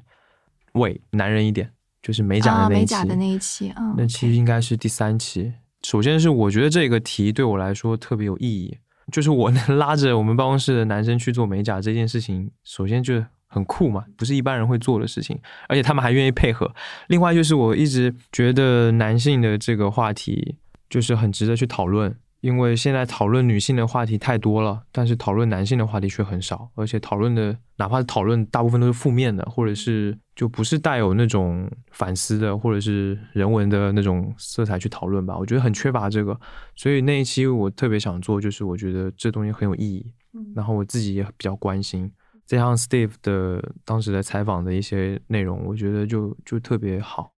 B: 喂男人一点，就是美甲
A: 啊，
B: 的那一期，
A: 美甲的那一期，嗯，
B: 那期应该是第三期。首先是我觉得这个题对我来说特别有意义，就是我能 拉着我们办公室的男生去做美甲这件事情，首先就很酷嘛，不是一般人会做的事情，而且他们还愿意配合。另外就是我一直觉得男性的这个话题就是很值得去讨论，因为现在讨论女性的话题太多了，但是讨论男性的话题却很少，而且讨论的哪怕是讨论大部分都是负面的，或者是就不是带有那种反思的或者是人文的那种色彩去讨论吧。我觉得很缺乏这个，所以那一期我特别想做，就是我觉得这东西很有意义，然后我自己也比较关心。再加上 Steve 的当时的采访的一些内容，我觉得就就特别好。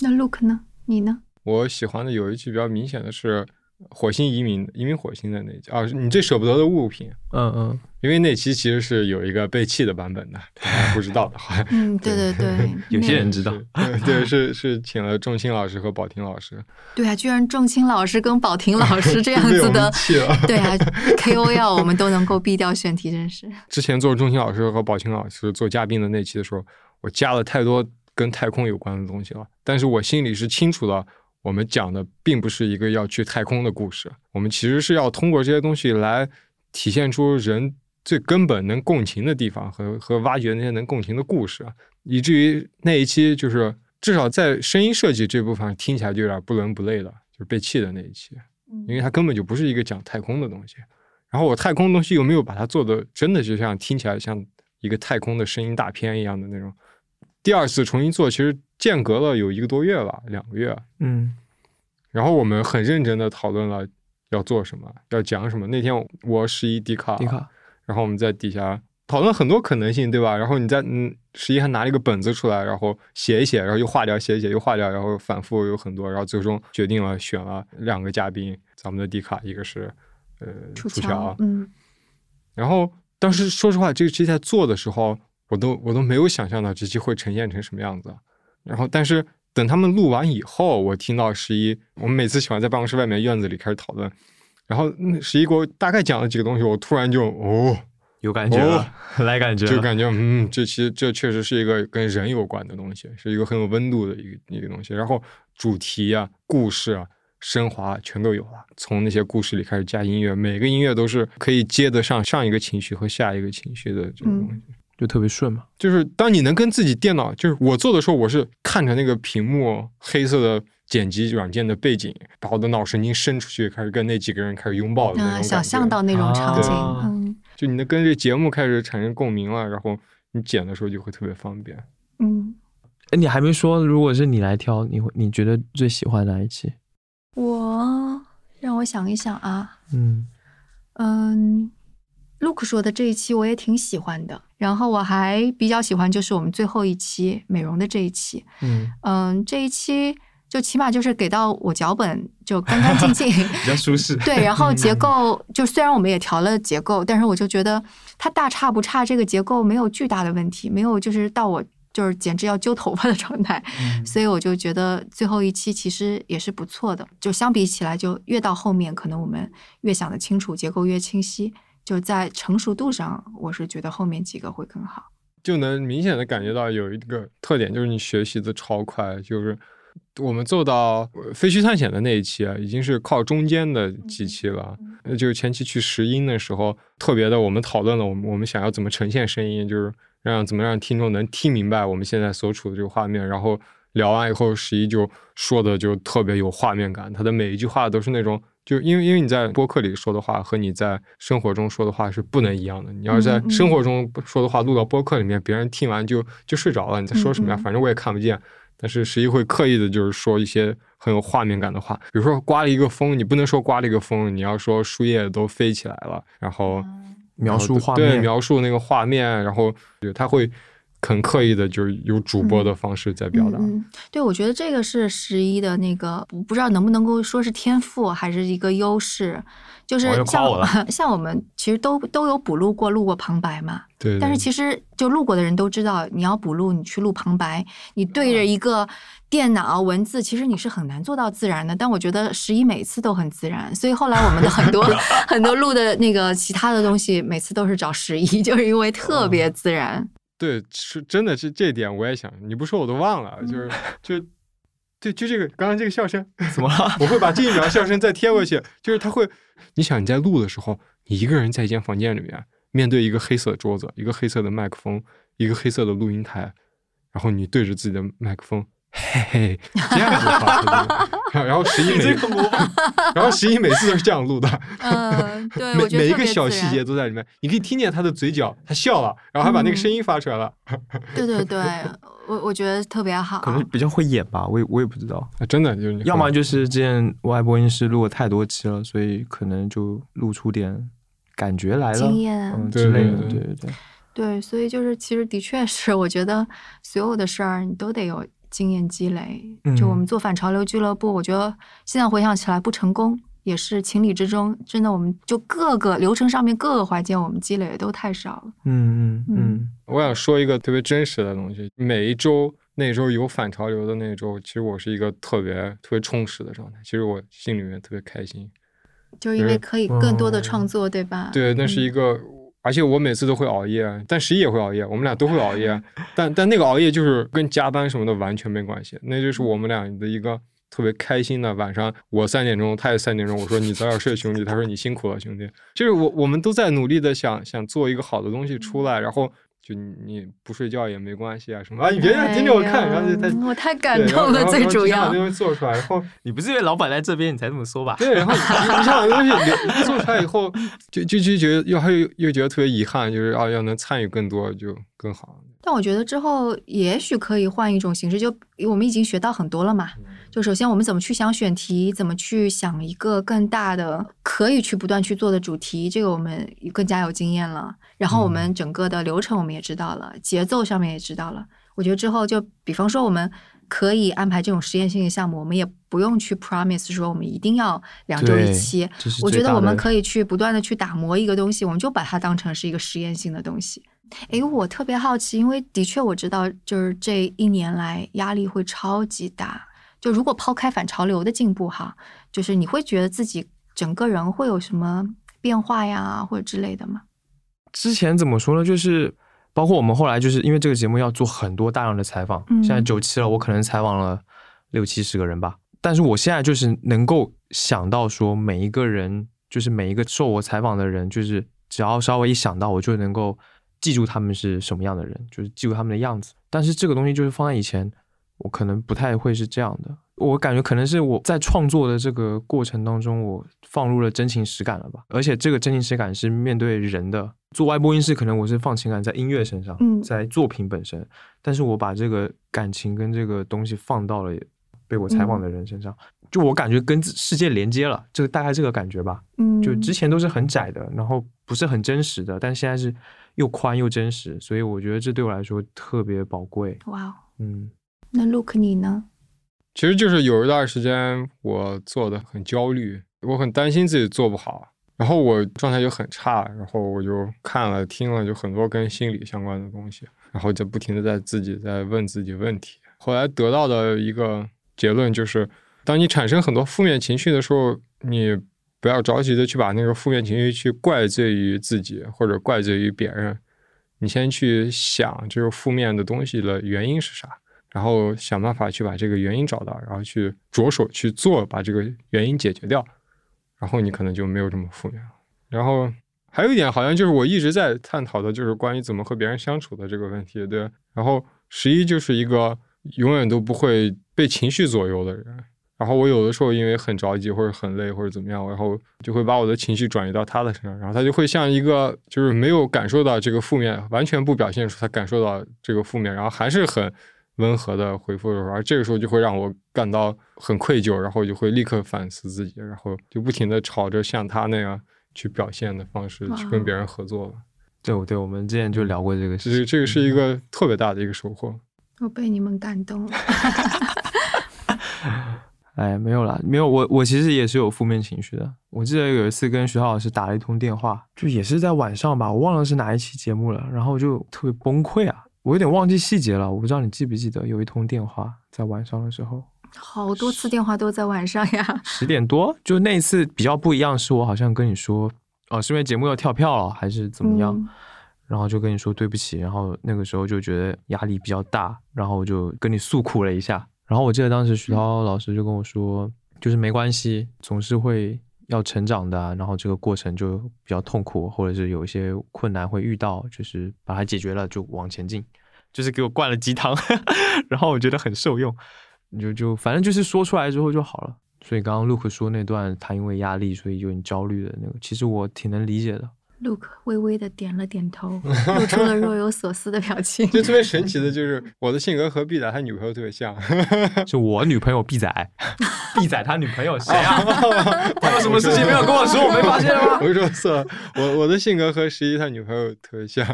A: 那 Look 呢？你呢？
C: 我喜欢的有一期比较明显的是火星移民移民火星的那一期啊，你最舍不得的物品，
B: 嗯嗯，
C: 因为那期其实是有一个被弃的版本的，不知道的，好像。
A: 嗯，对对对，
B: 有些人知道。
C: 对对是是请了仲卿老师和宝婷老师，
A: 对啊，居然仲卿老师跟宝婷老师 这样子的，对啊，KOL 我们都能够避掉选题，真是。
C: 之前做仲卿老师和宝婷老师做嘉宾的那期的时候，我加了太多跟太空有关的东西了，但是我心里是清楚的，我们讲的并不是一个要去太空的故事，我们其实是要通过这些东西来体现出人最根本能共情的地方和和挖掘那些能共情的故事，以至于那一期就是至少在声音设计这部分听起来就有点不伦不类的，就是被气的那一期，因为它根本就不是一个讲太空的东西。然后我太空的东西又没有把它做的真的就像听起来像一个太空的声音大片一样的那种。第二次重新做，其实间隔了有一个多月吧，两个月。
B: 嗯
C: 然后我们很认真的讨论了要做什么，要讲什么。那天我十一迪卡，
B: 迪卡，
C: 然后我们在底下讨论很多可能性，对吧？然后你在嗯，十一还拿了一个本子出来，然后写一写，然后又划掉，写一写又划掉，然后反复有很多，然后最终决定了选了两个嘉宾，咱们的迪卡，一个是呃
A: 楚
C: 楚乔
A: 乔，，嗯，
C: 然后当时说实话，这个期在做的时候，我都我都没有想象到这期会呈现成什么样子。然后，但是等他们录完以后，我听到十一，我们每次喜欢在办公室外面院子里开始讨论，然后嗯十一给我大概讲了几个东西，我突然就哦，
B: 有感觉了，来感觉了，
C: 就感觉嗯，这期这确实是一个跟人有关的东西，是一个很有温度的一个一个东西。然后主题啊、故事啊、升华全都有了，从那些故事里开始加音乐，每个音乐都是可以接得上上一个情绪和下一个情绪的这种东西。
B: 就特别顺嘛。
C: 就是当你能跟自己电脑，就是我做的时候，我是看着那个屏幕黑色的剪辑软件的背景，把我的脑神经伸出去，开始跟那几个人开始拥抱的那种
A: 啊，想象到那种场景，
B: 啊
A: 嗯
C: 就你能跟这节目开始产生共鸣了，然后你剪的时候就会特别方便。
A: 嗯。
B: 哎，你还没说，如果是你来挑，你会你觉得最喜欢哪一期？
A: 我让我想一想啊，
B: 嗯
A: 嗯，Look 说的这一期我也挺喜欢的，然后我还比较喜欢就是我们最后一期美容的这一期，
B: 嗯，
A: 嗯，这一期就起码就是给到我脚本就干干净净，
B: 比较舒适。
A: 对，然后结构就虽然我们也调了结构，但是我就觉得它大差不差，这个结构没有巨大的问题，没有就是到我就是简直要揪头发的状态，所以我就觉得最后一期其实也是不错的。就相比起来，就越到后面，可能我们越想得清楚，结构越清晰。就在成熟度上，我是觉得后面几个会更好。
C: 就能明显的感觉到有一个特点，就是你学习的超快。就是我们做到废墟探险的那一期啊，已经是靠中间的几期了。就是前期去拾音的时候，特别的，我们讨论了我们我们想要怎么呈现声音，就是。让怎么让听众能听明白我们现在所处的这个画面？然后聊完以后，十一就说的就特别有画面感。他的每一句话都是那种，就因为因为你在播客里说的话和你在生活中说的话是不能一样的。你要是在生活中说的话录到播客里面，别人听完就就睡着了。你在说什么呀？反正我也看不见。但是十一会刻意的，就是说一些很有画面感的话，比如说刮了一个风，你不能说刮了一个风，你要说树叶都飞起来了，然后。
B: 描述画面，
C: 对，描述那个画面，然后对他会很刻意的，就是有主播的方式在表达。
A: 对，我觉得这个是十一的那个，我不知道能不能够说是天赋，还是一个优势。就是像 像我们其实都都有补录过，录过旁白嘛。
C: 对。
A: 但是其实就录过的人都知道，你要补录，你去录旁白，你对着一个电脑文字，其实你是很难做到自然的。但我觉得十一每次都很自然，所以后来我们的很多 很多录的那个其他的东西，每次都是找十一，就是因为特别自然。
C: 对，是真的是这点，我也想，你不说我都忘了，就是就。就就这个刚刚这个笑声
B: 怎么了？
C: 我会把这一秒笑声再贴过去。就是他会，你想你在录的时候，你一个人在一间房间里面，面对一个黑色的桌子，一个黑色的麦克风，一个黑色的录音台，然后你对着自己的麦克风。嘿嘿，这样子话，然后十一每，然后十一每次都是这样录的，
A: 嗯，对，
C: 每每一个小细节都在里面，你可以听见他的嘴角，他笑了，然后还把那个声音发出来了。
A: 对对对，我我觉得特别好，
B: 可能比较会演吧，我也我也不知道，
C: 真的就是，
B: 要么就是之前外播音室录了太多期了，所以可能就录出点感觉来了，
A: 经验
B: 嗯之类的，对对对，
A: 对，所以就是其实的确是，我觉得所有的事儿你都得有。经验积累，就我们做反潮流俱乐部，我觉得现在回想起来不成功也是情理之中。真的，我们就各个流程上面各个环节，我们积累的都太少了。
B: 嗯嗯嗯。
C: 我想说一个特别真实的东西，每一周那周有反潮流的那周，其实我是一个特别特别充实的状态。其实我心里面特别开心，
A: 就是因为可以更多的创作，对吧？
C: 对，那是一个。而且我每次都会熬夜，但十一也会熬夜，我们俩都会熬夜。但但那个熬夜就是跟加班什么的完全没关系，那就是我们俩的一个特别开心的晚上。我三点钟，他也三点钟，我说你早点睡，兄弟。他说你辛苦了，兄弟。就是我我们都在努力的想想做一个好的东西出来，然后。就你不睡觉也没关系啊，什么啊？你别盯着我看，然后就他
A: 我太感动了，最主要
C: 把东西做出来，然后
B: 你不是因为老板在这边你才这么说吧？
C: 对，然后你想把东西做出来以后，就就就觉得又还又又觉得特别遗憾，就是啊，要能参与更多就更好。
A: 但我觉得之后也许可以换一种形式，就我们已经学到很多了嘛。就首先我们怎么去想选题，怎么去想一个更大的可以去不断去做的主题，这个我们更加有经验了。然后我们整个的流程我们也知道了，节奏上面也知道了。我觉得之后就比方说我们可以安排这种实验性的项目，我们也不用去 promise 说我们一定要两周一期。我觉得我们可以去不断的去打磨一个东西，我们就把它当成是一个实验性的东西。诶，我特别好奇，因为的确我知道，就是这一年来压力会超级大。就如果抛开反潮流的进步哈，就是你会觉得自己整个人会有什么变化呀，或者之类的吗？
B: 之前怎么说呢？就是包括我们后来就是因为这个节目要做很多大量的采访，现在九期了，我可能采访了六七十个人吧。但是我现在就是能够想到说每一个人，就是每一个受我采访的人，就是只要稍微一想到，我就能够。记住他们是什么样的人，就是记住他们的样子。但是这个东西就是放在以前，我可能不太会是这样的。我感觉可能是我在创作的这个过程当中，我放入了真情实感了吧。而且这个真情实感是面对人的。做外播音室，可能我是放情感在音乐身上，在作品本身。但是我把这个感情跟这个东西放到了被我采访的人身上，就我感觉跟世界连接了，就大概这个感觉吧。
A: 嗯，
B: 就之前都是很窄的，然后不是很真实的，但现在是。又宽又真实，所以我觉得这对我来说特别宝贵。
A: 哇哦，
B: 嗯，
A: 那 Look 你呢？
C: 其实就是有一段时间我做的很焦虑，我很担心自己做不好，然后我状态就很差，然后我就看了听了就很多跟心理相关的东西，然后就不停的在自己在问自己问题。后来得到的一个结论就是，当你产生很多负面情绪的时候，你不要着急的去把那个负面情绪去怪罪于自己或者怪罪于别人，你先去想这个负面的东西的原因是啥，然后想办法去把这个原因找到，然后去着手去做，把这个原因解决掉，然后你可能就没有这么负面了。然后还有一点，好像就是我一直在探讨的，就是关于怎么和别人相处的这个问题，对。然后十一就是一个永远都不会被情绪左右的人。然后我有的时候因为很着急或者很累或者怎么样，然后就会把我的情绪转移到他的身上，然后他就会像一个就是没有感受到这个负面，完全不表现出他感受到这个负面，然后还是很温和的回复的时候，而这个时候就会让我感到很愧疚，然后就会立刻反思自己，然后就不停的朝着像他那样。去表现的方式去跟别人合作了，
B: 对，对，我们之前就聊过这个，
C: 其实这个是一个特别大的一个收获。
A: 我被你们感动了。
B: 哎，没有啦，没有我，我其实也是有负面情绪的。我记得有一次跟徐浩老师打了一通电话，就也是在晚上吧，我忘了是哪一期节目了，然后就特别崩溃啊，我有点忘记细节了，我不知道你记不记得有一通电话在晚上的时候。
A: 好多次电话都在晚上呀，
B: 十点多，就那一次比较不一样，是我好像跟你说，哦，是因为节目要跳票了，还是怎么样？然后就跟你说对不起，然后那个时候就觉得压力比较大，然后我就跟你诉苦了一下。然后我记得当时徐涛老师就跟我说，就是没关系，总是会要成长的，然后这个过程就比较痛苦，或者是有一些困难会遇到，就是把它解决了就往前进，就是给我灌了鸡汤，然后我觉得很受用。就就反正就是说出来之后就好了，所以刚刚 Look 说那段他因为压力所以有点焦虑的那个，其实我挺能理解的。
A: Look 微微的点了点头，露出了若有所思的表情。
C: 就特别神奇的就是我的性格和 B 仔他女朋友特别像，
B: 就我女朋友 B 仔，，B 仔他女朋友谁啊？他有什么事情没有跟我说，我没发现吗？
C: 我说错了，我我的性格和十一他女朋友特别像，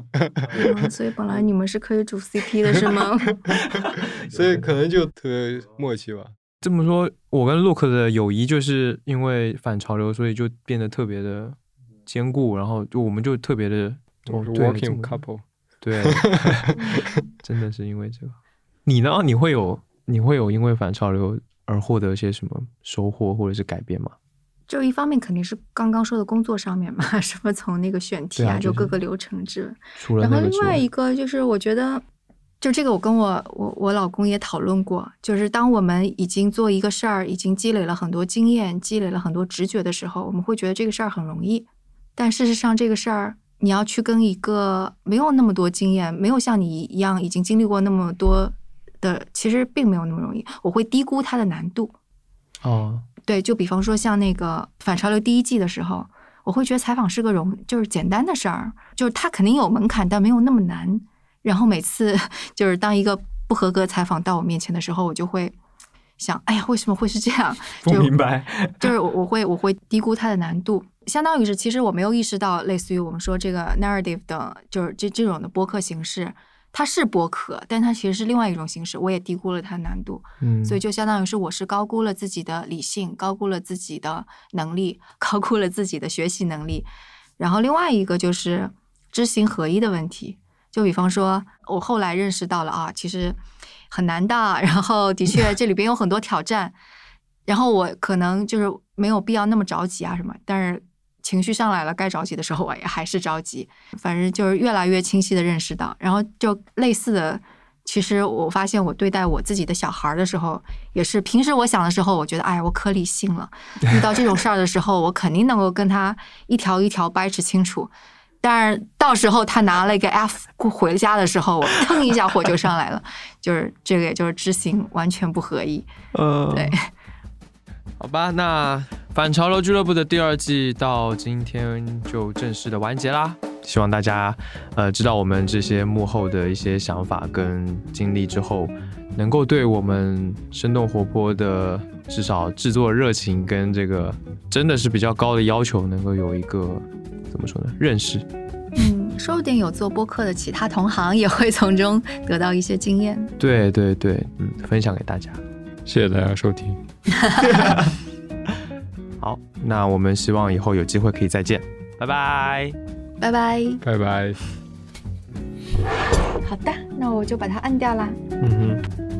A: 所以本来你们是可以组 CP 的是吗？
C: 所以可能就特别默契吧。
B: 这么说，我跟 Look 的友谊就是因为反潮流，所以就变得特别的。兼顾，然后就我们就特别的
C: ，working couple，
B: 对，真的是因为这个。你呢？你会有你会有因为反潮流而获得一些什么收获或者是改变吗？
A: 就一方面肯定是刚刚说的工作上面嘛，什么从那个选题啊，就各个流程制。然后另外一个就是，我觉得就这个，我跟我我我老公也讨论过，就是当我们已经做一个事儿，已经积累了很多经验，积累了很多直觉的时候，我们会觉得这个事儿很容易。但事实上，这个事儿你要去跟一个没有那么多经验、没有像你一样已经经历过那么多的，其实并没有那么容易。我会低估它的难度。
B: 哦，
A: 对，就比方说像那个《反潮流》第一季的时候，我会觉得采访是个容，就是简单的事儿，就是它肯定有门槛，但没有那么难。然后每次 就是当一个不合格采访到我面前的时候，我就会想：哎呀，为什么会是这样？
B: 不明白。
A: 就是我我会我会低估它的难度。相当于是，其实我没有意识到，类似于我们说这个 narrative 的，就是这这种的播客形式，它是播客，但它其实是另外一种形式。我也低估了它难度，
B: 嗯，
A: 所以就相当于是我是高估了自己的理性，高估了自己的能力，高估了自己的学习能力。然后另外一个就是知行合一的问题，就比方说，我后来认识到了啊，其实很难的，然后的确这里边有很多挑战，然后我可能就是没有必要那么着急啊什么，但是。情绪上来了，该着急的时候我也还是着急。反正就是越来越清晰的认识到，然后就类似的，其实我发现我对待我自己的小孩的时候，也是平时我想的时候，我觉得哎呀我可理性了，遇到这种事儿的时候，我肯定能够跟他一条一条掰扯清楚。但是到时候他拿了一个 F 回家的时候，我腾一下火就上来了，就是这个也就是知行完全不合一。
B: 呃，
A: 对。
B: 好吧，那反潮流俱乐部的第二季到今天就正式的完结啦。希望大家呃知道我们这些幕后的一些想法跟经历之后，能够对我们生动活泼的至少制作热情跟这个真的是比较高的要求，能够有一个怎么说呢认识。
A: 嗯，说不定有做播客的其他同行也会从中得到一些经验。
B: 对对对，嗯，分享给大家。
C: 谢谢大家收听。
B: 好，那我们希望以后有机会可以再见，拜拜，
A: 拜拜，
C: 拜拜。
A: 好的。那我就把它按掉啦。
C: 嗯哼。